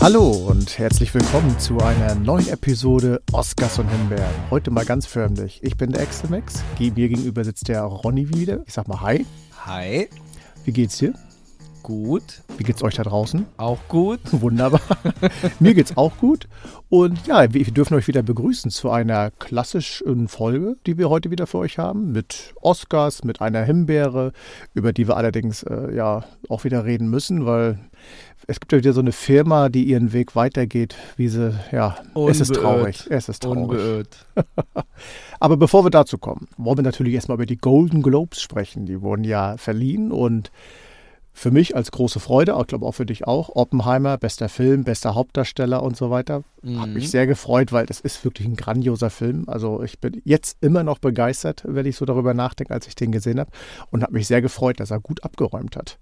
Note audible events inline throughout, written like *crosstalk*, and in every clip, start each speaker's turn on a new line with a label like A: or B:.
A: Hallo und herzlich willkommen zu einer neuen Episode Oscars und Himbeeren. Heute mal ganz förmlich. Ich bin der Exelmax. Mir gegenüber sitzt der Ronny wieder. Ich sag mal Hi.
B: Hi.
A: Wie geht's dir?
B: Gut.
A: Wie geht's euch da draußen?
B: Auch gut. *laughs*
A: Wunderbar. *laughs* Mir geht's auch gut. Und ja, wir dürfen euch wieder begrüßen zu einer klassischen Folge, die wir heute wieder für euch haben. Mit Oscars, mit einer Himbeere, über die wir allerdings äh, ja auch wieder reden müssen, weil es gibt ja wieder so eine Firma, die ihren Weg weitergeht, wie sie, ja, Unbeirrt. es ist traurig. Es ist traurig. *laughs* Aber bevor wir dazu kommen, wollen wir natürlich erstmal über die Golden Globes sprechen. Die wurden ja verliehen und für mich als große Freude, ich glaube auch für dich auch, Oppenheimer, bester Film, bester Hauptdarsteller und so weiter. Mhm. Hat mich sehr gefreut, weil das ist wirklich ein grandioser Film. Also ich bin jetzt immer noch begeistert, wenn ich so darüber nachdenke, als ich den gesehen habe. Und habe mich sehr gefreut, dass er gut abgeräumt hat.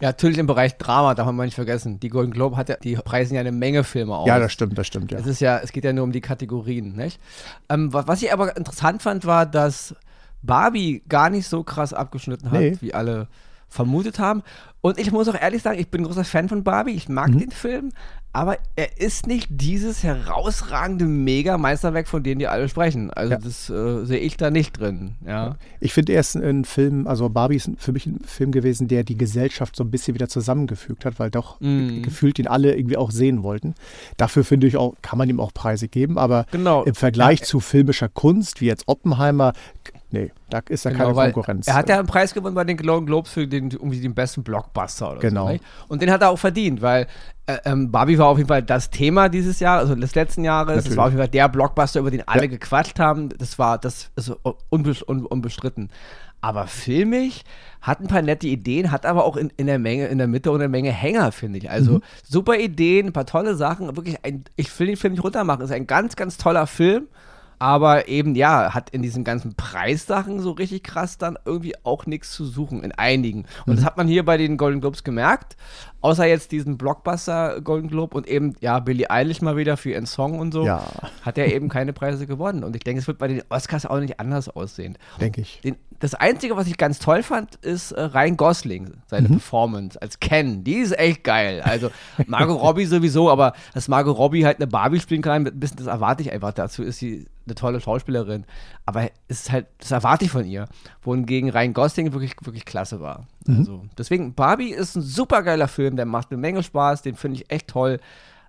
B: Ja, natürlich im Bereich Drama, darf man nicht vergessen. Die Golden Globe hat ja, die preisen ja eine Menge Filme aus.
A: Ja, das stimmt, das stimmt, ja.
B: Es ist ja, es geht ja nur um die Kategorien, nicht? Ähm, was ich aber interessant fand, war, dass Barbie gar nicht so krass abgeschnitten hat, nee. wie alle vermutet haben. Und ich muss auch ehrlich sagen, ich bin ein großer Fan von Barbie. Ich mag mhm. den Film, aber er ist nicht dieses herausragende Mega-Meisterwerk, von dem die alle sprechen. Also ja. das äh, sehe ich da nicht drin. Ja.
A: Ich finde, er ist ein Film, also Barbie ist für mich ein Film gewesen, der die Gesellschaft so ein bisschen wieder zusammengefügt hat, weil doch mhm. gefühlt ihn alle irgendwie auch sehen wollten. Dafür finde ich auch, kann man ihm auch Preise geben, aber genau. im Vergleich ja. zu filmischer Kunst, wie jetzt Oppenheimer, Nee, da ist ja genau, keine Konkurrenz.
B: Er hat ja einen Preis gewonnen bei den Golden Globes für den, irgendwie den besten Blockbuster oder
A: genau.
B: so. Genau. Und den hat er auch verdient, weil äh, ähm, Barbie war auf jeden Fall das Thema dieses Jahr, also des letzten Jahres. Es war auf jeden Fall der Blockbuster, über den alle ja. gequatscht haben. Das war das ist unbestritten. Aber filmig hat ein paar nette Ideen, hat aber auch in, in der Menge, in der Mitte und eine Menge Hänger, finde ich. Also mhm. super Ideen, ein paar tolle Sachen. Wirklich, ein, ich will den Film nicht runtermachen. Es ist ein ganz, ganz toller Film aber eben, ja, hat in diesen ganzen Preissachen so richtig krass dann irgendwie auch nichts zu suchen, in einigen. Und mhm. das hat man hier bei den Golden Globes gemerkt. Außer jetzt diesen Blockbuster Golden Globe und eben, ja, Billie Eilish mal wieder für ihren Song und so,
A: ja.
B: hat er eben keine Preise gewonnen. Und ich denke, es wird bei den Oscars auch nicht anders aussehen.
A: Denke ich.
B: Den, das Einzige, was ich ganz toll fand, ist äh, Ryan Gosling, seine mhm. Performance als Ken. Die ist echt geil. Also Margot Robbie sowieso, aber dass Margot Robbie halt eine Barbie spielen kann, ein bisschen, das erwarte ich einfach. Dazu ist sie eine tolle Schauspielerin. Aber es ist halt, das erwarte ich von ihr. Wohingegen Ryan Gosling wirklich, wirklich klasse war. Mhm. Also, deswegen, Barbie ist ein super geiler Film, der macht eine Menge Spaß, den finde ich echt toll.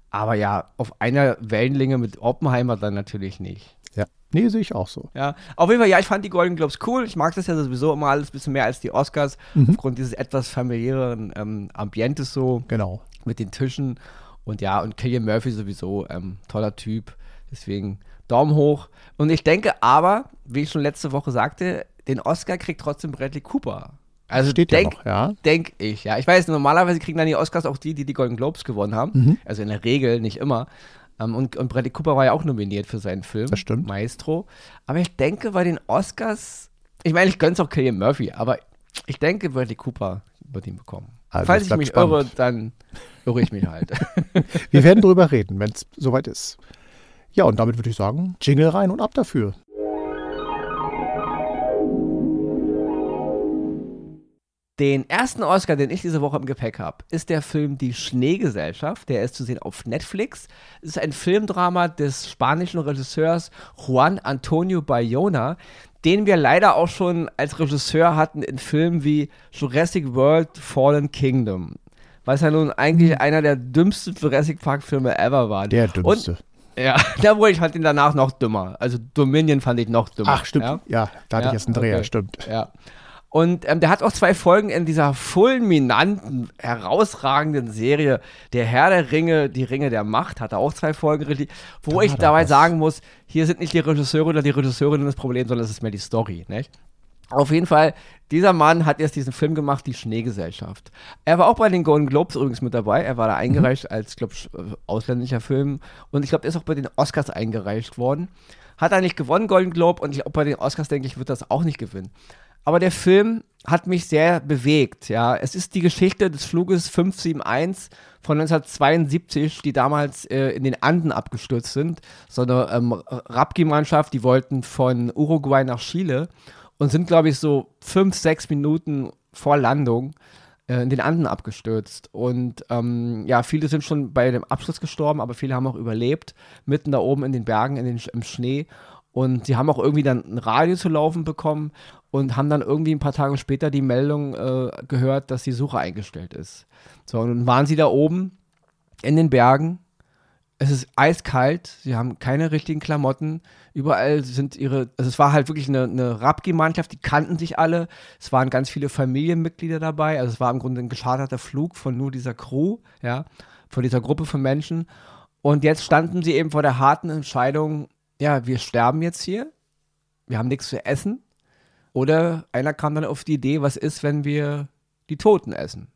B: Aber ja, auf einer Wellenlänge mit Oppenheimer dann natürlich nicht.
A: Ja. Nee, sehe ich auch so.
B: Ja, auf jeden Fall, ja, ich fand die Golden Globes cool. Ich mag das ja sowieso immer alles ein bisschen mehr als die Oscars, mhm. aufgrund dieses etwas familiären ähm, Ambientes so.
A: Genau.
B: Mit den Tischen. Und ja, und Killian Murphy sowieso, ähm, toller Typ. Deswegen Daumen hoch. Und ich denke aber, wie ich schon letzte Woche sagte, den Oscar kriegt trotzdem Bradley Cooper. Also
A: Steht denk, ja noch, ja.
B: Denk ich, ja. Ich weiß, normalerweise kriegen dann die Oscars auch die, die die Golden Globes gewonnen haben. Mhm. Also in der Regel, nicht immer. Ähm, und, und Bradley Cooper war ja auch nominiert für seinen Film.
A: Das stimmt.
B: Maestro. Aber ich denke, bei den Oscars, ich meine, ich gönne es auch Killian Murphy, aber ich denke, Bradley Cooper wird ihn bekommen. Also Falls ich mich spannend. irre, dann irre ich mich halt. *laughs*
A: Wir werden drüber reden, wenn es soweit ist. Ja, und damit würde ich sagen, Jingle rein und ab dafür.
B: Den ersten Oscar, den ich diese Woche im Gepäck habe, ist der Film Die Schneegesellschaft. Der ist zu sehen auf Netflix. Es ist ein Filmdrama des spanischen Regisseurs Juan Antonio Bayona, den wir leider auch schon als Regisseur hatten in Filmen wie Jurassic World Fallen Kingdom. Was ja nun eigentlich mhm. einer der dümmsten Jurassic Park-Filme ever war.
A: Der dümmste. Und
B: ja, *laughs* da wurde ich fand ihn danach noch dümmer. Also Dominion fand ich noch dümmer.
A: Ach, stimmt. Ja, ja da hatte ja, ich jetzt einen Dreher, okay. stimmt.
B: Ja. Und ähm, der hat auch zwei Folgen in dieser fulminanten, herausragenden Serie Der Herr der Ringe, die Ringe der Macht, hat er auch zwei Folgen, wo da ich dabei was. sagen muss, hier sind nicht die Regisseure oder die Regisseurin das Problem, sondern es ist mehr die Story, nicht? Auf jeden Fall, dieser Mann hat erst diesen Film gemacht, Die Schneegesellschaft. Er war auch bei den Golden Globes übrigens mit dabei. Er war da eingereicht mhm. als, glaube ich, äh, ausländischer Film. Und ich glaube, er ist auch bei den Oscars eingereicht worden. Hat er nicht gewonnen, Golden Globe. Und ich, auch bei den Oscars, denke ich, wird das auch nicht gewinnen. Aber der Film hat mich sehr bewegt. Ja, es ist die Geschichte des Fluges 571 von 1972, die damals äh, in den Anden abgestürzt sind. So eine ähm, Rapki-Mannschaft, die wollten von Uruguay nach Chile und sind, glaube ich, so fünf, sechs Minuten vor Landung äh, in den Anden abgestürzt. Und ähm, ja, viele sind schon bei dem Abschluss gestorben, aber viele haben auch überlebt, mitten da oben in den Bergen, in den, im Schnee. Und sie haben auch irgendwie dann ein Radio zu laufen bekommen und haben dann irgendwie ein paar Tage später die Meldung äh, gehört, dass die Suche eingestellt ist. So, und dann waren sie da oben in den Bergen. Es ist eiskalt, sie haben keine richtigen Klamotten. Überall sind ihre, also es war halt wirklich eine, eine Rapki-Mannschaft, die kannten sich alle. Es waren ganz viele Familienmitglieder dabei. Also es war im Grunde ein gescharterter Flug von nur dieser Crew, ja, von dieser Gruppe von Menschen. Und jetzt standen sie eben vor der harten Entscheidung, ja, wir sterben jetzt hier, wir haben nichts zu essen. Oder einer kam dann auf die Idee, was ist, wenn wir die Toten essen?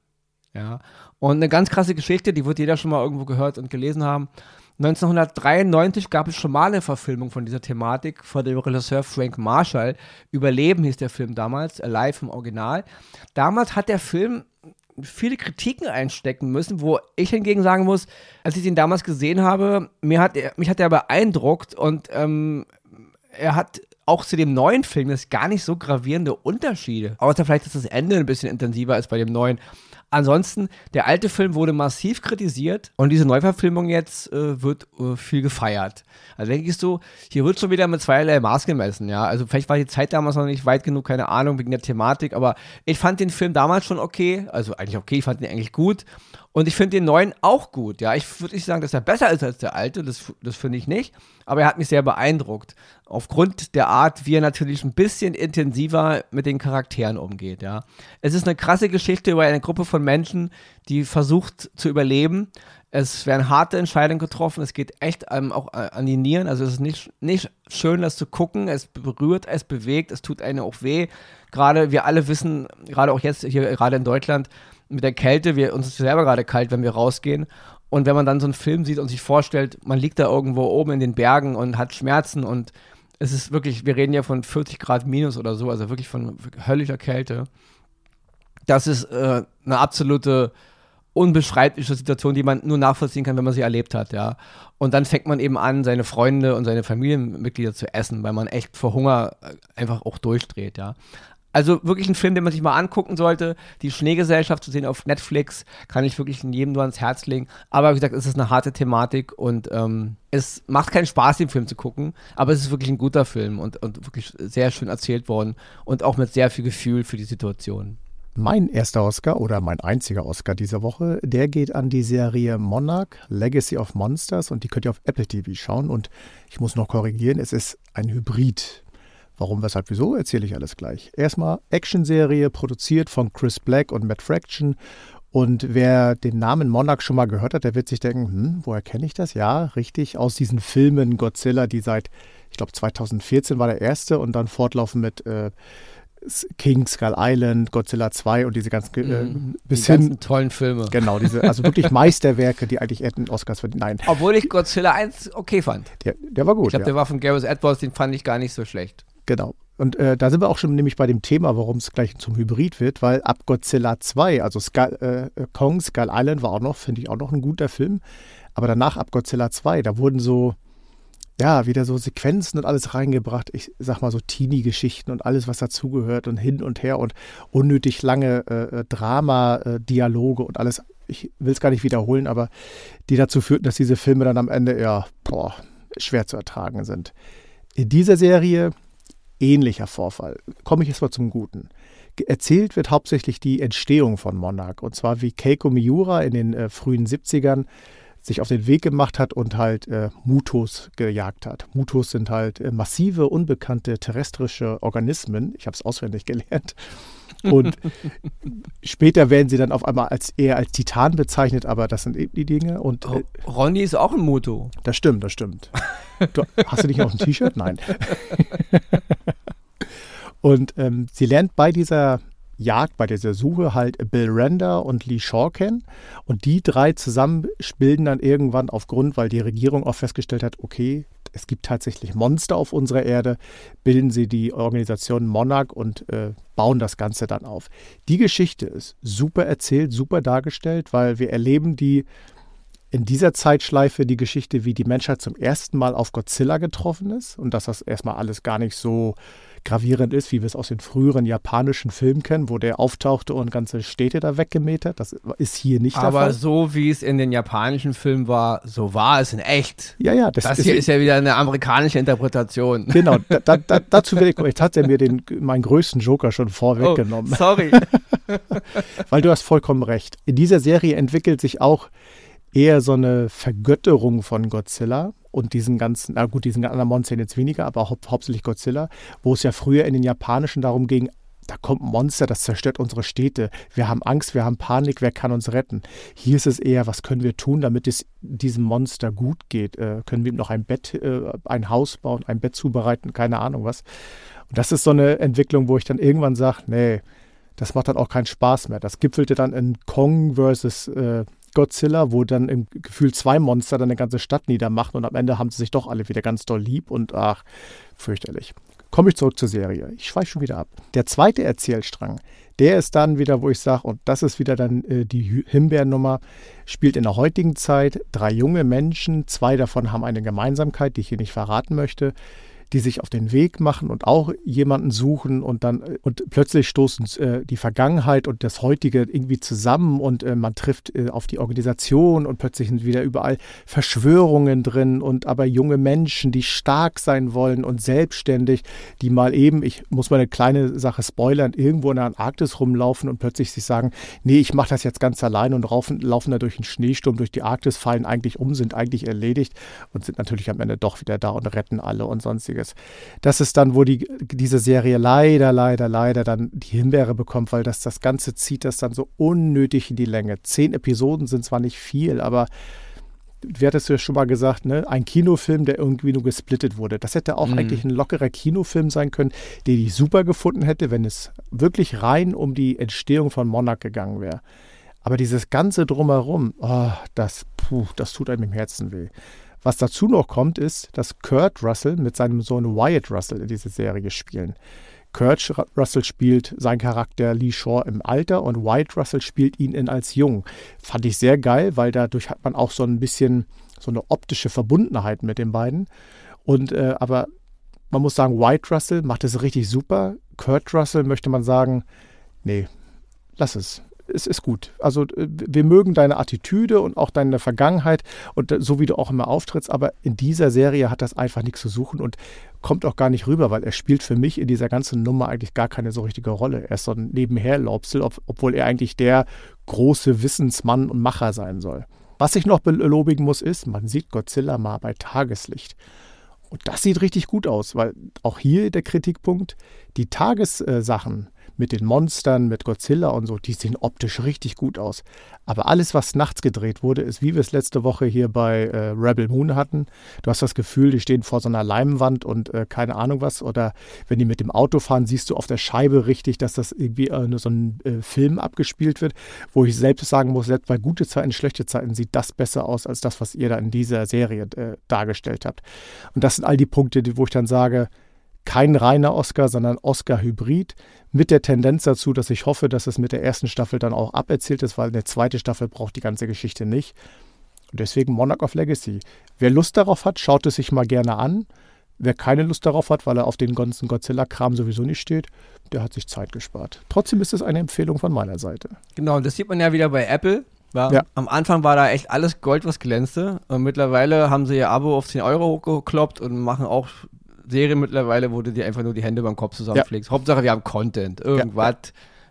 B: Ja. Und eine ganz krasse Geschichte, die wird jeder schon mal irgendwo gehört und gelesen haben. 1993 gab es schon mal eine Verfilmung von dieser Thematik von dem Regisseur Frank Marshall. Überleben hieß der Film damals, Alive im Original. Damals hat der Film viele Kritiken einstecken müssen, wo ich hingegen sagen muss, als ich ihn damals gesehen habe, mir hat mich hat er beeindruckt und ähm, er hat auch zu dem neuen Film das gar nicht so gravierende Unterschiede. Außer vielleicht, dass das Ende ein bisschen intensiver ist bei dem neuen. Ansonsten, der alte Film wurde massiv kritisiert und diese Neuverfilmung jetzt äh, wird äh, viel gefeiert. Also denke ich so, hier wird schon wieder mit zweierlei Maß gemessen, ja. Also vielleicht war die Zeit damals noch nicht weit genug, keine Ahnung, wegen der Thematik, aber ich fand den Film damals schon okay, also eigentlich okay, ich fand den eigentlich gut und ich finde den neuen auch gut. Ja, ich würde nicht sagen, dass er besser ist als der alte, das, das finde ich nicht. Aber er hat mich sehr beeindruckt. Aufgrund der Art, wie er natürlich ein bisschen intensiver mit den Charakteren umgeht. Ja, es ist eine krasse Geschichte über eine Gruppe von Menschen, die versucht zu überleben. Es werden harte Entscheidungen getroffen. Es geht echt einem auch an die Nieren. Also es ist nicht, nicht schön, das zu gucken. Es berührt, es bewegt, es tut einem auch weh. Gerade wir alle wissen, gerade auch jetzt hier, gerade in Deutschland, mit der Kälte, wir, uns ist selber gerade kalt, wenn wir rausgehen. Und wenn man dann so einen Film sieht und sich vorstellt, man liegt da irgendwo oben in den Bergen und hat Schmerzen und es ist wirklich, wir reden ja von 40 Grad minus oder so, also wirklich von höllischer Kälte. Das ist äh, eine absolute unbeschreibliche Situation, die man nur nachvollziehen kann, wenn man sie erlebt hat, ja. Und dann fängt man eben an, seine Freunde und seine Familienmitglieder zu essen, weil man echt vor Hunger äh, einfach auch durchdreht, ja. Also wirklich ein Film, den man sich mal angucken sollte. Die Schneegesellschaft zu sehen auf Netflix kann ich wirklich jedem nur ans Herz legen. Aber wie gesagt, es ist eine harte Thematik und ähm, es macht keinen Spaß, den Film zu gucken. Aber es ist wirklich ein guter Film und, und wirklich sehr schön erzählt worden und auch mit sehr viel Gefühl für die Situation.
A: Mein erster Oscar oder mein einziger Oscar dieser Woche, der geht an die Serie Monarch, Legacy of Monsters und die könnt ihr auf Apple TV schauen. Und ich muss noch korrigieren, es ist ein Hybrid Warum, weshalb, wieso, erzähle ich alles gleich. Erstmal Actionserie, produziert von Chris Black und Matt Fraction. Und wer den Namen Monarch schon mal gehört hat, der wird sich denken, hm, woher kenne ich das? Ja, richtig, aus diesen Filmen Godzilla, die seit, ich glaube 2014 war der erste und dann fortlaufen mit äh, King, Skull Island, Godzilla 2 und diese ganzen äh,
B: mhm. bis die hin tollen Filme.
A: Genau, diese also wirklich *laughs* Meisterwerke, die eigentlich hätten Oscars verdient. Nein.
B: Obwohl ich Godzilla 1 okay fand.
A: Der, der war gut.
B: Ich glaube, ja. der war von Gareth Edwards, den fand ich gar nicht so schlecht.
A: Genau. Und äh, da sind wir auch schon nämlich bei dem Thema, warum es gleich zum Hybrid wird, weil ab Godzilla 2, also Skull, äh, Kong, Skull Island war auch noch, finde ich auch noch ein guter Film. Aber danach ab Godzilla 2, da wurden so, ja, wieder so Sequenzen und alles reingebracht. Ich sag mal so Teenie-Geschichten und alles, was dazugehört und hin und her und unnötig lange äh, äh Drama-Dialoge und alles. Ich will es gar nicht wiederholen, aber die dazu führten, dass diese Filme dann am Ende ja, boah, schwer zu ertragen sind. In dieser Serie ähnlicher Vorfall. Komme ich jetzt mal zum Guten. Erzählt wird hauptsächlich die Entstehung von Monarch. Und zwar wie Keiko Miura in den äh, frühen 70ern sich auf den Weg gemacht hat und halt äh, Mutos gejagt hat. Mutos sind halt äh, massive, unbekannte terrestrische Organismen. Ich habe es auswendig gelernt. Und *laughs* später werden sie dann auf einmal als eher als Titan bezeichnet, aber das sind eben die Dinge. Und,
B: äh, Ronny ist auch ein Muto.
A: Das stimmt, das stimmt. Du, hast du nicht noch ein T-Shirt? Nein. *laughs* und ähm, sie lernt bei dieser Jagd, bei dieser Suche halt Bill Render und Lee Shaw kennen. Und die drei zusammen bilden dann irgendwann aufgrund, weil die Regierung auch festgestellt hat, okay, es gibt tatsächlich Monster auf unserer Erde, bilden sie die Organisation Monarch und äh, bauen das Ganze dann auf. Die Geschichte ist super erzählt, super dargestellt, weil wir erleben die in dieser Zeitschleife die Geschichte, wie die Menschheit zum ersten Mal auf Godzilla getroffen ist und dass das erstmal alles gar nicht so gravierend ist, wie wir es aus den früheren japanischen Filmen kennen, wo der auftauchte und ganze Städte da weggemäht hat. Das ist hier nicht
B: Aber
A: der Fall.
B: Aber so wie es in den japanischen Filmen war, so war es in echt.
A: Ja, ja.
B: Das, das hier ist, ist ja wieder eine amerikanische Interpretation.
A: Genau, *laughs* da, da, dazu will ich, jetzt hat er mir den, meinen größten Joker schon vorweggenommen.
B: Oh, sorry. *laughs*
A: Weil du hast vollkommen recht. In dieser Serie entwickelt sich auch eher so eine Vergötterung von Godzilla und diesen ganzen, na gut, diesen anderen Monstern jetzt weniger, aber hau hauptsächlich Godzilla, wo es ja früher in den japanischen darum ging, da kommt ein Monster, das zerstört unsere Städte. Wir haben Angst, wir haben Panik, wer kann uns retten? Hier ist es eher, was können wir tun, damit es diesem Monster gut geht? Äh, können wir ihm noch ein Bett, äh, ein Haus bauen, ein Bett zubereiten, keine Ahnung was. Und das ist so eine Entwicklung, wo ich dann irgendwann sage, nee, das macht dann auch keinen Spaß mehr. Das gipfelte dann in Kong versus äh, Godzilla, wo dann im Gefühl zwei Monster dann eine ganze Stadt niedermachen und am Ende haben sie sich doch alle wieder ganz doll lieb und ach, fürchterlich. Komme ich zurück zur Serie. Ich schweife schon wieder ab. Der zweite Erzählstrang, der ist dann wieder, wo ich sage, und das ist wieder dann äh, die Himbeernummer, spielt in der heutigen Zeit drei junge Menschen, zwei davon haben eine Gemeinsamkeit, die ich hier nicht verraten möchte die sich auf den Weg machen und auch jemanden suchen und dann und plötzlich stoßen äh, die Vergangenheit und das heutige irgendwie zusammen und äh, man trifft äh, auf die Organisation und plötzlich sind wieder überall Verschwörungen drin und aber junge Menschen, die stark sein wollen und selbstständig, die mal eben, ich muss mal eine kleine Sache spoilern, irgendwo in der Antarktis rumlaufen und plötzlich sich sagen, nee, ich mache das jetzt ganz allein und laufen, laufen da durch einen Schneesturm durch die Arktis, fallen eigentlich um, sind eigentlich erledigt und sind natürlich am Ende doch wieder da und retten alle und sonstiges sonstiges. Das ist dann, wo die, diese Serie leider, leider, leider dann die Himbeere bekommt, weil das, das Ganze zieht das dann so unnötig in die Länge. Zehn Episoden sind zwar nicht viel, aber wie hattest du ja schon mal gesagt, ne? ein Kinofilm, der irgendwie nur gesplittet wurde. Das hätte auch mhm. eigentlich ein lockerer Kinofilm sein können, den ich super gefunden hätte, wenn es wirklich rein um die Entstehung von Monarch gegangen wäre. Aber dieses ganze Drumherum, oh, das, puh, das tut einem im Herzen weh. Was dazu noch kommt, ist, dass Kurt Russell mit seinem Sohn Wyatt Russell in dieser Serie spielen. Kurt Russell spielt seinen Charakter Lee Shaw im Alter und Wyatt Russell spielt ihn in als jung. Fand ich sehr geil, weil dadurch hat man auch so ein bisschen so eine optische Verbundenheit mit den beiden. Und äh, aber man muss sagen, Wyatt Russell macht es richtig super. Kurt Russell möchte man sagen, nee, lass es es ist gut. Also äh, wir mögen deine Attitüde und auch deine Vergangenheit und äh, so wie du auch immer auftrittst, aber in dieser Serie hat das einfach nichts zu suchen und kommt auch gar nicht rüber, weil er spielt für mich in dieser ganzen Nummer eigentlich gar keine so richtige Rolle. Er ist so ein Nebenherlaubsel, ob, obwohl er eigentlich der große Wissensmann und Macher sein soll. Was ich noch belobigen muss, ist, man sieht Godzilla mal bei Tageslicht. Und das sieht richtig gut aus, weil auch hier der Kritikpunkt, die Tagessachen, mit den Monstern, mit Godzilla und so, die sehen optisch richtig gut aus. Aber alles, was nachts gedreht wurde, ist, wie wir es letzte Woche hier bei äh, Rebel Moon hatten. Du hast das Gefühl, die stehen vor so einer Leimwand und äh, keine Ahnung was. Oder wenn die mit dem Auto fahren, siehst du auf der Scheibe richtig, dass das irgendwie äh, nur so ein äh, Film abgespielt wird, wo ich selbst sagen muss, selbst bei gute Zeiten, schlechte Zeiten sieht das besser aus als das, was ihr da in dieser Serie äh, dargestellt habt. Und das sind all die Punkte, die, wo ich dann sage, kein reiner Oscar, sondern Oscar-Hybrid mit der Tendenz dazu, dass ich hoffe, dass es mit der ersten Staffel dann auch aberzählt ist, weil eine zweite Staffel braucht die ganze Geschichte nicht. Und deswegen Monarch of Legacy. Wer Lust darauf hat, schaut es sich mal gerne an. Wer keine Lust darauf hat, weil er auf den ganzen Godzilla-Kram sowieso nicht steht, der hat sich Zeit gespart. Trotzdem ist es eine Empfehlung von meiner Seite.
B: Genau, das sieht man ja wieder bei Apple. Ja. Am Anfang war da echt alles Gold, was glänzte. Und mittlerweile haben sie ihr Abo auf 10 Euro hochgekloppt und machen auch Serie mittlerweile, wo du dir einfach nur die Hände beim Kopf zusammenpflegst. Ja. Hauptsache, wir haben Content, irgendwas.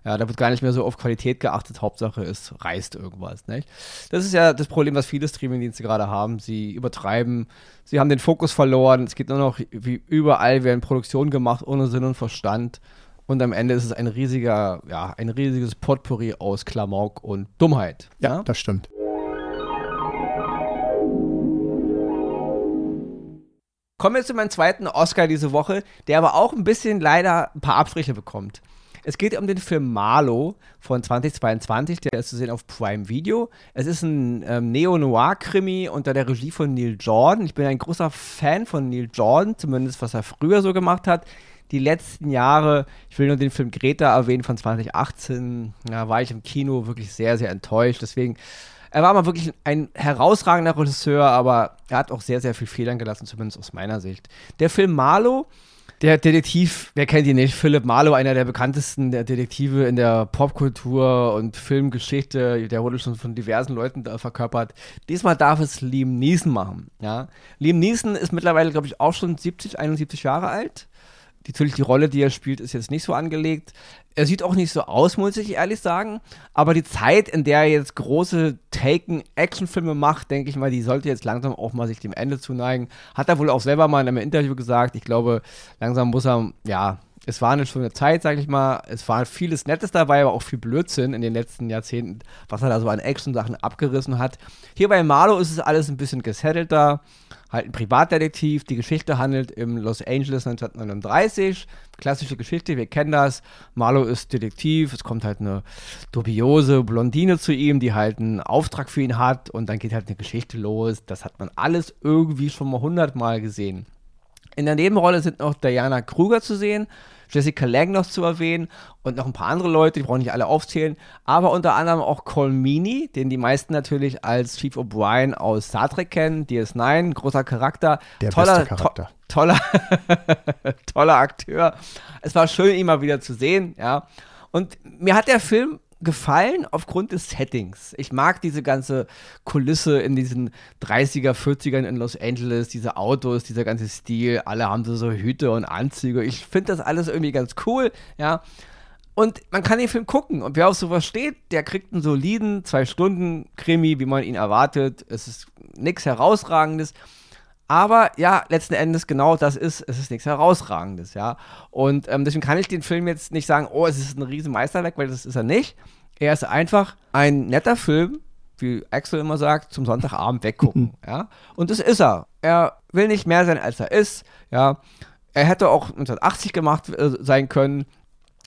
B: Ja, ja. da wird gar nicht mehr so auf Qualität geachtet. Hauptsache, es reißt irgendwas. Nicht? Das ist ja das Problem, was viele Streamingdienste gerade haben. Sie übertreiben, sie haben den Fokus verloren. Es geht nur noch, wie überall werden Produktionen gemacht, ohne Sinn und Verstand. Und am Ende ist es ein riesiger, ja, ein riesiges Potpourri aus Klamauk und Dummheit.
A: Ja, ja? das stimmt.
B: Kommen wir zu meinem zweiten Oscar diese Woche, der aber auch ein bisschen leider ein paar Abstriche bekommt. Es geht um den Film Marlow von 2022, der ist zu sehen auf Prime Video. Es ist ein ähm, Neo-Noir-Krimi unter der Regie von Neil Jordan. Ich bin ein großer Fan von Neil Jordan, zumindest was er früher so gemacht hat. Die letzten Jahre, ich will nur den Film Greta erwähnen von 2018, da war ich im Kino wirklich sehr, sehr enttäuscht. Deswegen er war mal wirklich ein herausragender Regisseur, aber er hat auch sehr, sehr viel Federn gelassen, zumindest aus meiner Sicht. Der Film Marlow der Detektiv, wer kennt ihn nicht? Philipp Marlowe, einer der bekanntesten der Detektive in der Popkultur und Filmgeschichte. Der wurde schon von diversen Leuten da verkörpert. Diesmal darf es Liam Neeson machen. Ja? Liam Neeson ist mittlerweile, glaube ich, auch schon 70, 71 Jahre alt. Natürlich, die Rolle, die er spielt, ist jetzt nicht so angelegt. Er sieht auch nicht so aus, muss ich ehrlich sagen. Aber die Zeit, in der er jetzt große Taken-Actionfilme macht, denke ich mal, die sollte jetzt langsam auch mal sich dem Ende zuneigen. Hat er wohl auch selber mal in einem Interview gesagt. Ich glaube, langsam muss er, ja, es war eine schöne Zeit, sage ich mal. Es war vieles Nettes dabei, aber auch viel Blödsinn in den letzten Jahrzehnten, was er da so an Action-Sachen abgerissen hat. Hier bei Marlo ist es alles ein bisschen gesettelter halt ein Privatdetektiv. Die Geschichte handelt im Los Angeles 1939. Klassische Geschichte, wir kennen das. Marlow ist Detektiv, es kommt halt eine dubiose Blondine zu ihm, die halt einen Auftrag für ihn hat und dann geht halt eine Geschichte los. Das hat man alles irgendwie schon mal hundertmal gesehen. In der Nebenrolle sind noch Diana Kruger zu sehen. Jessica Lang noch zu erwähnen und noch ein paar andere Leute, die brauche ich nicht alle aufzählen, aber unter anderem auch Colmini, den die meisten natürlich als Chief O'Brien aus Star Trek kennen, DS9, großer Charakter,
A: Der toller Charakter. To
B: toller, *laughs* toller Akteur. Es war schön, ihn mal wieder zu sehen, ja. Und mir hat der Film gefallen aufgrund des Settings. Ich mag diese ganze Kulisse in diesen 30er, 40ern in Los Angeles, diese Autos, dieser ganze Stil, alle haben so, Hüte und Anzüge. Ich finde das alles irgendwie ganz cool, ja. Und man kann den Film gucken und wer auf sowas steht, der kriegt einen soliden zwei Stunden Krimi, wie man ihn erwartet. Es ist nichts herausragendes. Aber ja, letzten Endes genau das ist, es ist nichts Herausragendes, ja. Und ähm, deswegen kann ich den Film jetzt nicht sagen, oh, es ist ein riesen Meisterwerk, weil das ist er nicht. Er ist einfach ein netter Film, wie Axel immer sagt, zum Sonntagabend weggucken, *laughs* ja. Und das ist er. Er will nicht mehr sein, als er ist, ja. Er hätte auch 1980 gemacht äh, sein können.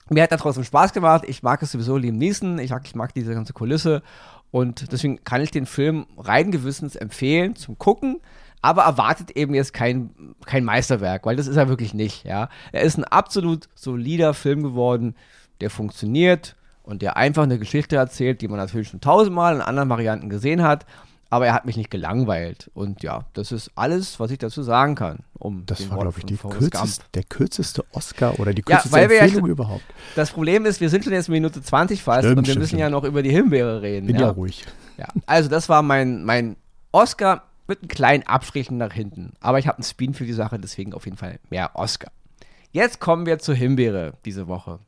B: Mir hat er trotzdem Spaß gemacht. Ich mag es sowieso Liam Neeson. Ich mag, ich mag diese ganze Kulisse. Und deswegen kann ich den Film rein gewissens empfehlen zum Gucken aber erwartet eben jetzt kein, kein Meisterwerk, weil das ist er wirklich nicht, ja. Er ist ein absolut solider Film geworden, der funktioniert und der einfach eine Geschichte erzählt, die man natürlich schon tausendmal in anderen Varianten gesehen hat, aber er hat mich nicht gelangweilt. Und ja, das ist alles, was ich dazu sagen kann. Um
A: das war, glaube ich, die kürzest, der kürzeste Oscar oder die kürzeste ja, Empfehlung ja, überhaupt.
B: Das Problem ist, wir sind schon jetzt Minute 20 fast stimmt, und wir stimmt, müssen stimmt. ja noch über die Himbeere reden.
A: Bin ja, ja ruhig.
B: Ja, also das war mein, mein Oscar mit einem kleinen Abstrichen nach hinten. Aber ich habe einen Spin für die Sache, deswegen auf jeden Fall mehr Oscar. Jetzt kommen wir zur Himbeere diese Woche.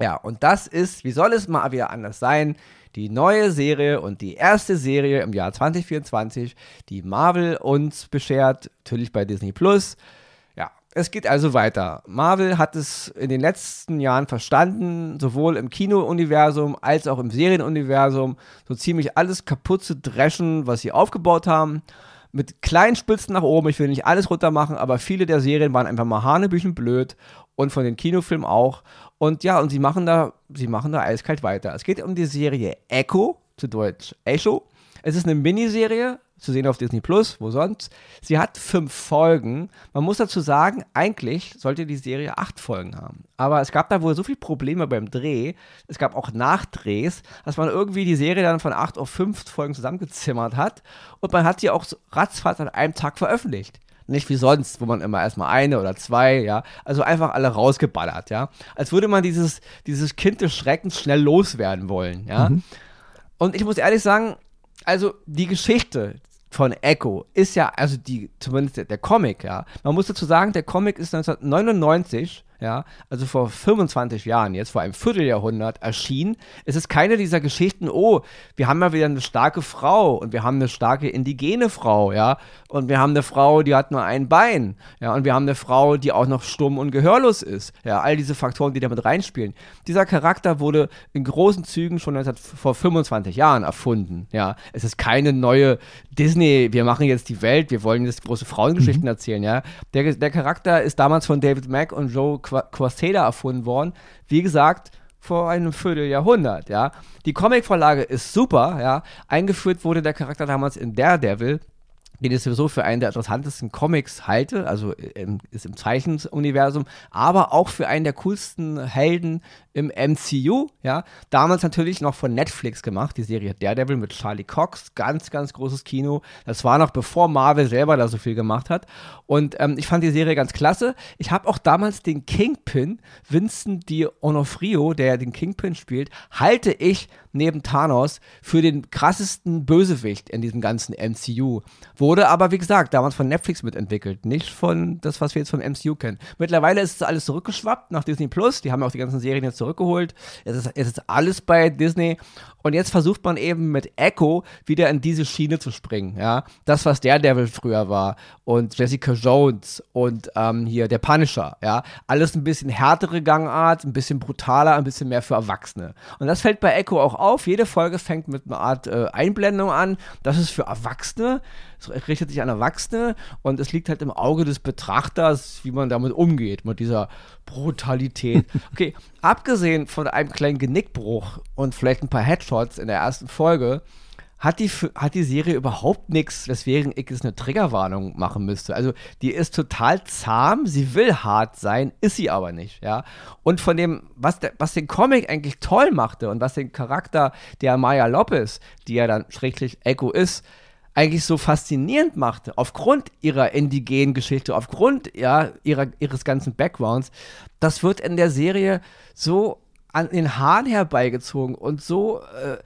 B: Ja, und das ist, wie soll es mal wieder anders sein, die neue Serie und die erste Serie im Jahr 2024, die Marvel uns beschert, natürlich bei Disney Plus. Es geht also weiter. Marvel hat es in den letzten Jahren verstanden, sowohl im Kino-Universum als auch im Serienuniversum, so ziemlich alles kaputt zu dreschen, was sie aufgebaut haben. Mit kleinen Spitzen nach oben, ich will nicht alles runter machen, aber viele der Serien waren einfach mal hanebüchen blöd und von den Kinofilmen auch. Und ja, und sie machen da, sie machen da eiskalt weiter. Es geht um die Serie Echo, zu Deutsch Echo. Es ist eine Miniserie, zu sehen auf Disney Plus, wo sonst. Sie hat fünf Folgen. Man muss dazu sagen, eigentlich sollte die Serie acht Folgen haben. Aber es gab da wohl so viele Probleme beim Dreh. Es gab auch Nachdrehs, dass man irgendwie die Serie dann von acht auf fünf Folgen zusammengezimmert hat. Und man hat sie auch ratzfatz an einem Tag veröffentlicht. Nicht wie sonst, wo man immer erstmal eine oder zwei, ja. Also einfach alle rausgeballert, ja. Als würde man dieses, dieses Kind des Schreckens schnell loswerden wollen, ja. Mhm. Und ich muss ehrlich sagen, also die Geschichte von Echo ist ja, also die, zumindest der, der, Comic, ja. Man muss dazu sagen, der Comic ist 1999 ja, also vor 25 Jahren, jetzt vor einem Vierteljahrhundert erschien. Es ist keine dieser Geschichten, oh, wir haben ja wieder eine starke Frau und wir haben eine starke indigene Frau, ja, und wir haben eine Frau, die hat nur ein Bein, ja, und wir haben eine Frau, die auch noch stumm und gehörlos ist, ja, all diese Faktoren, die damit reinspielen. Dieser Charakter wurde in großen Zügen schon vor 25 Jahren erfunden, ja. Es ist keine neue Disney, wir machen jetzt die Welt, wir wollen jetzt große Frauengeschichten mhm. erzählen, ja. Der, der Charakter ist damals von David Mack und Joe Quasteda erfunden worden. Wie gesagt, vor einem Vierteljahrhundert, ja. Die Comicvorlage ist super, ja. Eingeführt wurde der Charakter damals in Daredevil. Den ich sowieso für einen der interessantesten Comics halte, also im, ist im Zeichenuniversum, aber auch für einen der coolsten Helden im MCU, ja. Damals natürlich noch von Netflix gemacht, die Serie Daredevil mit Charlie Cox, ganz, ganz großes Kino. Das war noch bevor Marvel selber da so viel gemacht hat. Und ähm, ich fand die Serie ganz klasse. Ich habe auch damals den Kingpin, Vincent D'Onofrio, der den Kingpin spielt, halte ich neben Thanos für den krassesten Bösewicht in diesem ganzen MCU. Wurde aber, wie gesagt, damals von Netflix mitentwickelt, nicht von das, was wir jetzt vom MCU kennen. Mittlerweile ist es alles zurückgeschwappt nach Disney Plus. Die haben auch die ganzen Serien jetzt zurückgeholt. Es ist, es ist alles bei Disney. Und jetzt versucht man eben mit Echo wieder in diese Schiene zu springen. Ja, das, was Daredevil früher war und Jessica Jones und ähm, hier der Punisher. Ja, alles ein bisschen härtere Gangart, ein bisschen brutaler, ein bisschen mehr für Erwachsene. Und das fällt bei Echo auch auf. Jede Folge fängt mit einer Art äh, Einblendung an. Das ist für Erwachsene. Richtet sich an Erwachsene und es liegt halt im Auge des Betrachters, wie man damit umgeht, mit dieser Brutalität. *laughs* Okay, abgesehen von einem kleinen Genickbruch und vielleicht ein paar Headshots in der ersten Folge, hat die, hat die Serie überhaupt nichts, weswegen ich es eine Triggerwarnung machen müsste. Also die ist total zahm, sie will hart sein, ist sie aber nicht, ja. Und von dem, was, der, was den Comic eigentlich toll machte und was den Charakter der Maya Lopez, die ja dann schrecklich Echo ist, eigentlich so faszinierend machte, aufgrund ihrer indigenen Geschichte, aufgrund ja, ihrer, ihres ganzen Backgrounds, das wird in der Serie so an den Haaren herbeigezogen und so äh,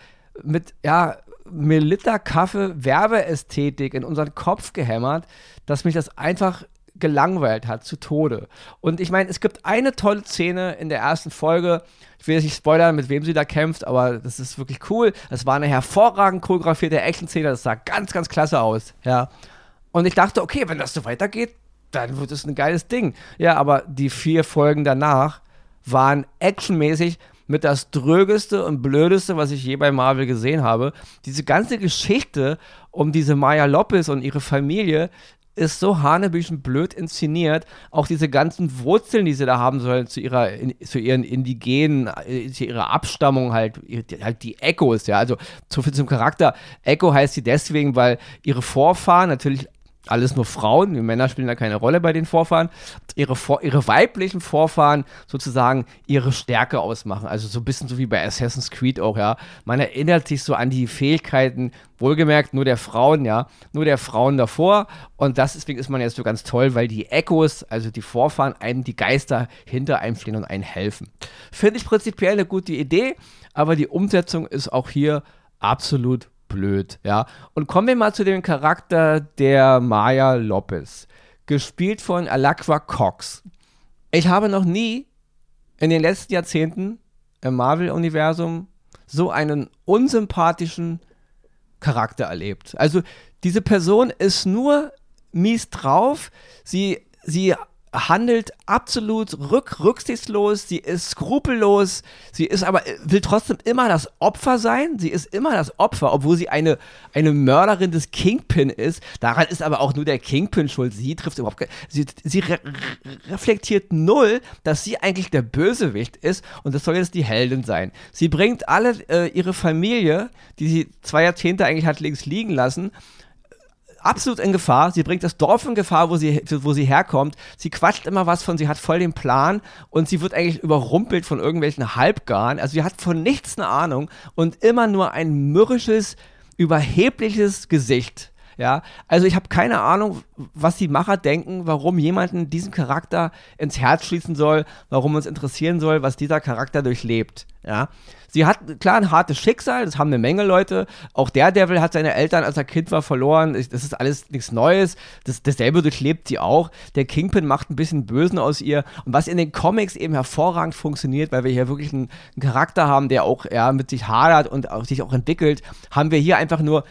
B: mit, ja, Melitta Kaffee Werbeästhetik in unseren Kopf gehämmert, dass mich das einfach gelangweilt hat zu Tode. Und ich meine, es gibt eine tolle Szene in der ersten Folge. Ich will jetzt nicht spoilern, mit wem sie da kämpft, aber das ist wirklich cool. Es war eine hervorragend choreografierte Action-Szene. Das sah ganz, ganz klasse aus. Ja. Und ich dachte, okay, wenn das so weitergeht, dann wird es ein geiles Ding. Ja, aber die vier Folgen danach waren actionmäßig mit das drögeste und blödeste, was ich je bei Marvel gesehen habe. Diese ganze Geschichte um diese Maya Lopez und ihre Familie ist so hanebüchen blöd inszeniert. Auch diese ganzen Wurzeln, die sie da haben sollen zu ihrer, in, zu ihren indigenen, äh, zu ihrer Abstammung halt, halt die Echos, ja. Also zu viel zum Charakter. Echo heißt sie deswegen, weil ihre Vorfahren natürlich alles nur Frauen, die Männer spielen da keine Rolle bei den Vorfahren, ihre, Vor ihre weiblichen Vorfahren sozusagen ihre Stärke ausmachen. Also so ein bisschen so wie bei Assassin's Creed auch, ja. Man erinnert sich so an die Fähigkeiten, wohlgemerkt nur der Frauen, ja, nur der Frauen davor. Und das, deswegen ist man jetzt so ganz toll, weil die Echos, also die Vorfahren, einem die Geister hinter einem stehen und einen helfen. Finde ich prinzipiell eine gute Idee, aber die Umsetzung ist auch hier absolut blöd, ja. Und kommen wir mal zu dem Charakter der Maya Lopez, gespielt von Alakwa Cox. Ich habe noch nie in den letzten Jahrzehnten im Marvel-Universum so einen unsympathischen Charakter erlebt. Also diese Person ist nur mies drauf, sie, sie handelt absolut rück, rücksichtslos, sie ist skrupellos, sie ist aber, will trotzdem immer das Opfer sein, sie ist immer das Opfer, obwohl sie eine, eine Mörderin des Kingpin ist. Daran ist aber auch nur der Kingpin schuld, sie trifft überhaupt sie, sie re reflektiert null, dass sie eigentlich der Bösewicht ist und das soll jetzt die Heldin sein. Sie bringt alle äh, ihre Familie, die sie zwei Jahrzehnte eigentlich hat links liegen lassen, absolut in Gefahr. Sie bringt das Dorf in Gefahr, wo sie, wo sie herkommt. Sie quatscht immer was von, sie hat voll den Plan und sie wird eigentlich überrumpelt von irgendwelchen Halbgarn. Also sie hat von nichts eine Ahnung und immer nur ein mürrisches, überhebliches Gesicht. Ja, also ich habe keine Ahnung, was die Macher denken, warum jemanden diesen Charakter ins Herz schließen soll, warum uns interessieren soll, was dieser Charakter durchlebt. Ja, sie hat klar ein hartes Schicksal, das haben eine Menge Leute. Auch der Devil hat seine Eltern, als er Kind war, verloren. Das ist alles nichts Neues. Das, dasselbe durchlebt sie auch. Der Kingpin macht ein bisschen Bösen aus ihr. Und was in den Comics eben hervorragend funktioniert, weil wir hier wirklich einen, einen Charakter haben, der auch ja, mit sich hadert und auch, sich auch entwickelt, haben wir hier einfach nur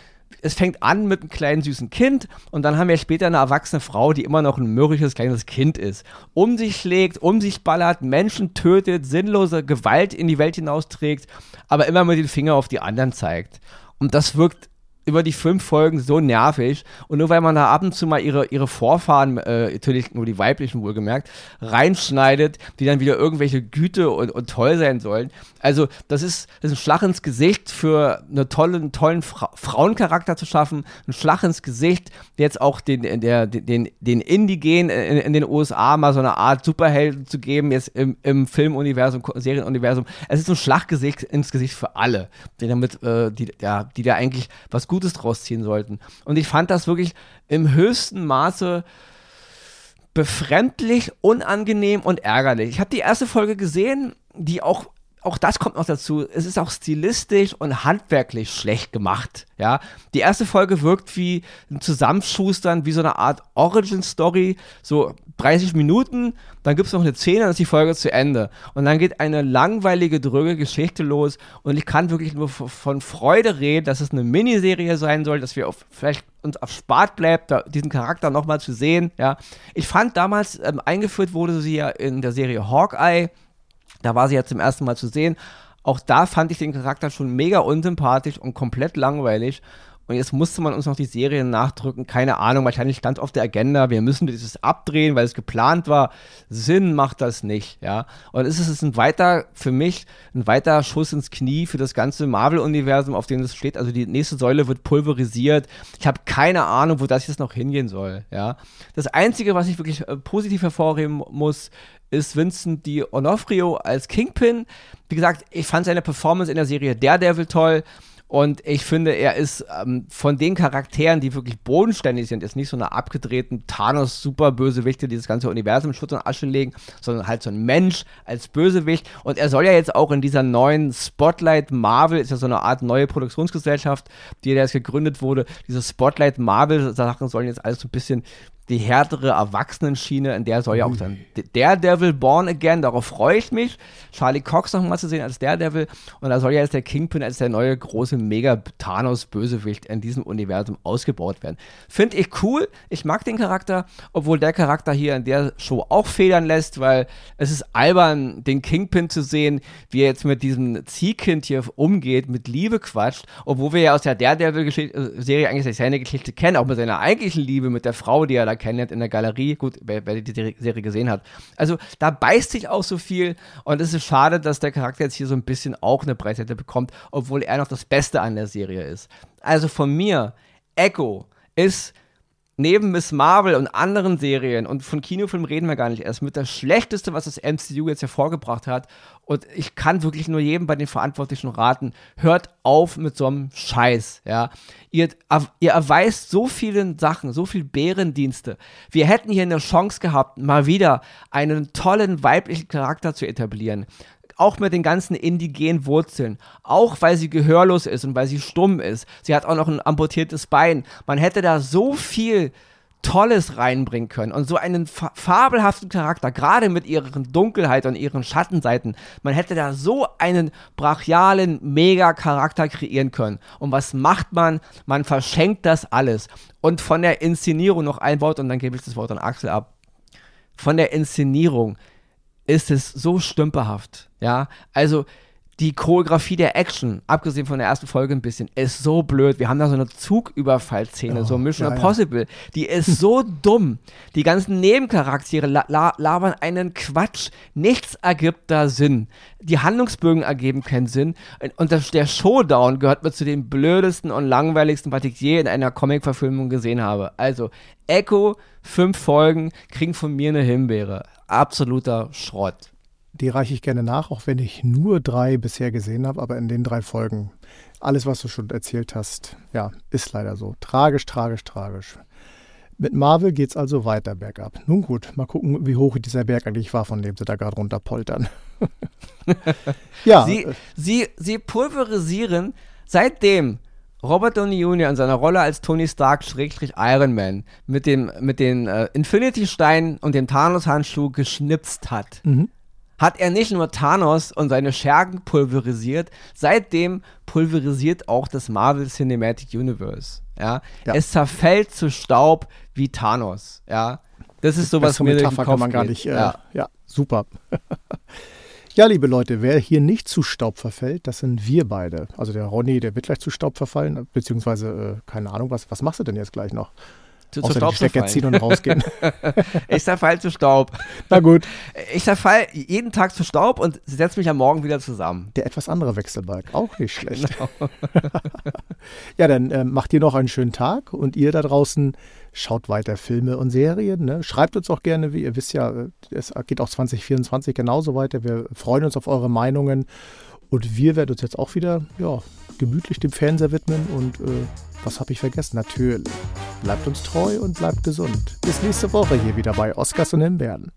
B: es fängt an mit einem kleinen süßen Kind und dann haben wir später eine erwachsene Frau, die immer noch ein mürrisches kleines Kind ist. Um sich schlägt, um sich ballert, Menschen tötet, sinnlose Gewalt in die Welt hinausträgt, aber immer mit dem Finger auf die anderen zeigt. Und das wirkt über die fünf Folgen so nervig. Und nur weil man da ab und zu mal ihre, ihre Vorfahren, äh, natürlich nur die weiblichen wohlgemerkt, reinschneidet, die dann wieder irgendwelche Güte und, und toll sein sollen. Also, das ist, das ist ein Schlag ins Gesicht für einen tollen Fra Frauencharakter zu schaffen. Ein Schlag ins Gesicht, jetzt auch den, der, den, den Indigen in, in den USA mal so eine Art Superhelden zu geben, jetzt im, im Filmuniversum, Serienuniversum. Es ist ein Schlag ins Gesicht für alle, die damit, äh, die, ja, die da eigentlich was Gutes Gutes draus ziehen sollten. Und ich fand das wirklich im höchsten Maße befremdlich, unangenehm und ärgerlich. Ich habe die erste Folge gesehen, die auch auch das kommt noch dazu. Es ist auch stilistisch und handwerklich schlecht gemacht. Ja, die erste Folge wirkt wie ein Zusammenschustern, wie so eine Art Origin-Story. So 30 Minuten, dann gibt es noch eine Szene, dann ist die Folge zu Ende. Und dann geht eine langweilige, dröge Geschichte los. Und ich kann wirklich nur von Freude reden, dass es eine Miniserie sein soll, dass wir auf, vielleicht uns auf Spart bleibt, diesen Charakter nochmal zu sehen. Ja, ich fand damals ähm, eingeführt wurde sie ja in der Serie Hawkeye da war sie ja zum ersten Mal zu sehen. Auch da fand ich den Charakter schon mega unsympathisch und komplett langweilig. Und jetzt musste man uns noch die Serie nachdrücken. Keine Ahnung, wahrscheinlich stand auf der Agenda, wir müssen dieses abdrehen, weil es geplant war. Sinn macht das nicht, ja. Und es ist ein weiter, für mich, ein weiter Schuss ins Knie für das ganze Marvel-Universum, auf dem es steht. Also die nächste Säule wird pulverisiert. Ich habe keine Ahnung, wo das jetzt noch hingehen soll, ja. Das Einzige, was ich wirklich äh, positiv hervorheben muss, ist Vincent Di Onofrio als Kingpin. Wie gesagt, ich fand seine Performance in der Serie Daredevil toll. Und ich finde, er ist ähm, von den Charakteren, die wirklich bodenständig sind, ist nicht so eine abgedrehten Thanos-Superbösewichte, die das ganze Universum in Schutt und Asche legen, sondern halt so ein Mensch als Bösewicht. Und er soll ja jetzt auch in dieser neuen Spotlight Marvel, ist ja so eine Art neue Produktionsgesellschaft, die jetzt gegründet wurde. Diese Spotlight Marvel-Sachen sollen jetzt alles so ein bisschen die härtere Erwachsenenschiene, in der soll ja auch dann Daredevil Born Again, darauf freue ich mich, Charlie Cox noch mal zu sehen als Daredevil und da soll ja jetzt der Kingpin als der neue große Mega-Thanos-Bösewicht in diesem Universum ausgebaut werden. Finde ich cool, ich mag den Charakter, obwohl der Charakter hier in der Show auch federn lässt, weil es ist albern, den Kingpin zu sehen, wie er jetzt mit diesem Ziehkind hier umgeht, mit Liebe quatscht, obwohl wir ja aus der Daredevil-Serie äh, eigentlich seine Geschichte kennen, auch mit seiner eigentlichen Liebe mit der Frau, die er da kennenlernt in der Galerie. Gut, wer, wer, die Serie gesehen hat. Also da beißt sich auch so viel und es ist schade, dass der Charakter jetzt hier so ein bisschen auch eine Breitseite bekommt, obwohl er noch das Beste an der Serie ist. Also von mir, Echo ist neben Miss Marvel und anderen Serien und von Kinofilmen reden wir gar nicht erst, mit das Schlechteste, was das MCU jetzt hervorgebracht hat. Und ich kann wirklich nur jedem bei den Verantwortlichen raten, hört auf mit so einem Scheiß, ja. Ihr, ihr erweist so vielen Sachen, so viel Bärendienste. Wir hätten hier eine Chance gehabt, mal wieder einen tollen weiblichen Charakter zu etablieren auch mit den ganzen indigenen Wurzeln, auch weil sie gehörlos ist und weil sie stumm ist. Sie hat auch noch ein amputiertes Bein. Man hätte da so viel Tolles reinbringen können und so einen fa fabelhaften Charakter, gerade mit ihren Dunkelheit und ihren Schattenseiten. Man hätte da so einen brachialen Mega-Charakter kreieren können. Und was macht man? Man verschenkt das alles. Und von der Inszenierung noch ein Wort und dann gebe ich das Wort an Axel ab. Von der Inszenierung ist es so stümperhaft. Ja, also die Choreografie der Action, abgesehen von der ersten Folge ein bisschen, ist so blöd. Wir haben da so eine Zugüberfallszene, oh, so Mission ja, Impossible. Ja. Die ist so *laughs* dumm. Die ganzen Nebencharaktere la la labern einen Quatsch. Nichts ergibt da Sinn. Die Handlungsbögen ergeben keinen Sinn. Und das, der Showdown gehört mir zu den blödesten und langweiligsten, was ich je in einer Comic-Verfilmung gesehen habe. Also, Echo, fünf Folgen, kriegen von mir eine Himbeere. Absoluter Schrott.
A: Die reiche ich gerne nach, auch wenn ich nur drei bisher gesehen habe, aber in den drei Folgen, alles, was du schon erzählt hast, ja, ist leider so. Tragisch, tragisch, tragisch. Mit Marvel geht es also weiter bergab. Nun gut, mal gucken, wie hoch dieser Berg eigentlich war, von dem sie da gerade runterpoltern. *laughs*
B: ja. Sie, sie, sie pulverisieren seitdem Robert Downey Jr. in seiner Rolle als Tony Stark Schrägstrich Iron Man mit dem mit den äh, Infinity Stein und dem Thanos Handschuh geschnipst hat. Mhm hat er nicht nur Thanos und seine Schergen pulverisiert, seitdem pulverisiert auch das Marvel Cinematic Universe. Ja? ja. Es zerfällt zu Staub wie Thanos. Ja, das ist sowas,
A: was mir Metapher kann man gar nicht. Äh, ja. ja, super. *laughs* Ja, liebe Leute, wer hier nicht zu Staub verfällt, das sind wir beide. Also der Ronny, der wird gleich zu Staub verfallen, beziehungsweise, äh, keine Ahnung, was, was machst du denn jetzt gleich noch?
B: Zu,
A: Außer
B: zu Staub
A: Stecker ziehen und rausgehen. *laughs*
B: Ich zerfall zu Staub. *laughs*
A: Na gut.
B: Ich zerfall jeden Tag zu Staub und setze mich am Morgen wieder zusammen.
A: Der etwas andere Wechselbalg, auch nicht schlecht.
B: Genau. *laughs*
A: Ja, dann äh, macht ihr noch einen schönen Tag und ihr da draußen schaut weiter Filme und Serien. Ne? Schreibt uns auch gerne, wie ihr wisst ja, äh, es geht auch 2024 genauso weiter. Wir freuen uns auf eure Meinungen und wir werden uns jetzt auch wieder ja, gemütlich dem Fernseher widmen und äh, was habe ich vergessen? Natürlich. Bleibt uns treu und bleibt gesund. Bis nächste Woche hier wieder bei Oscars und Himbeeren.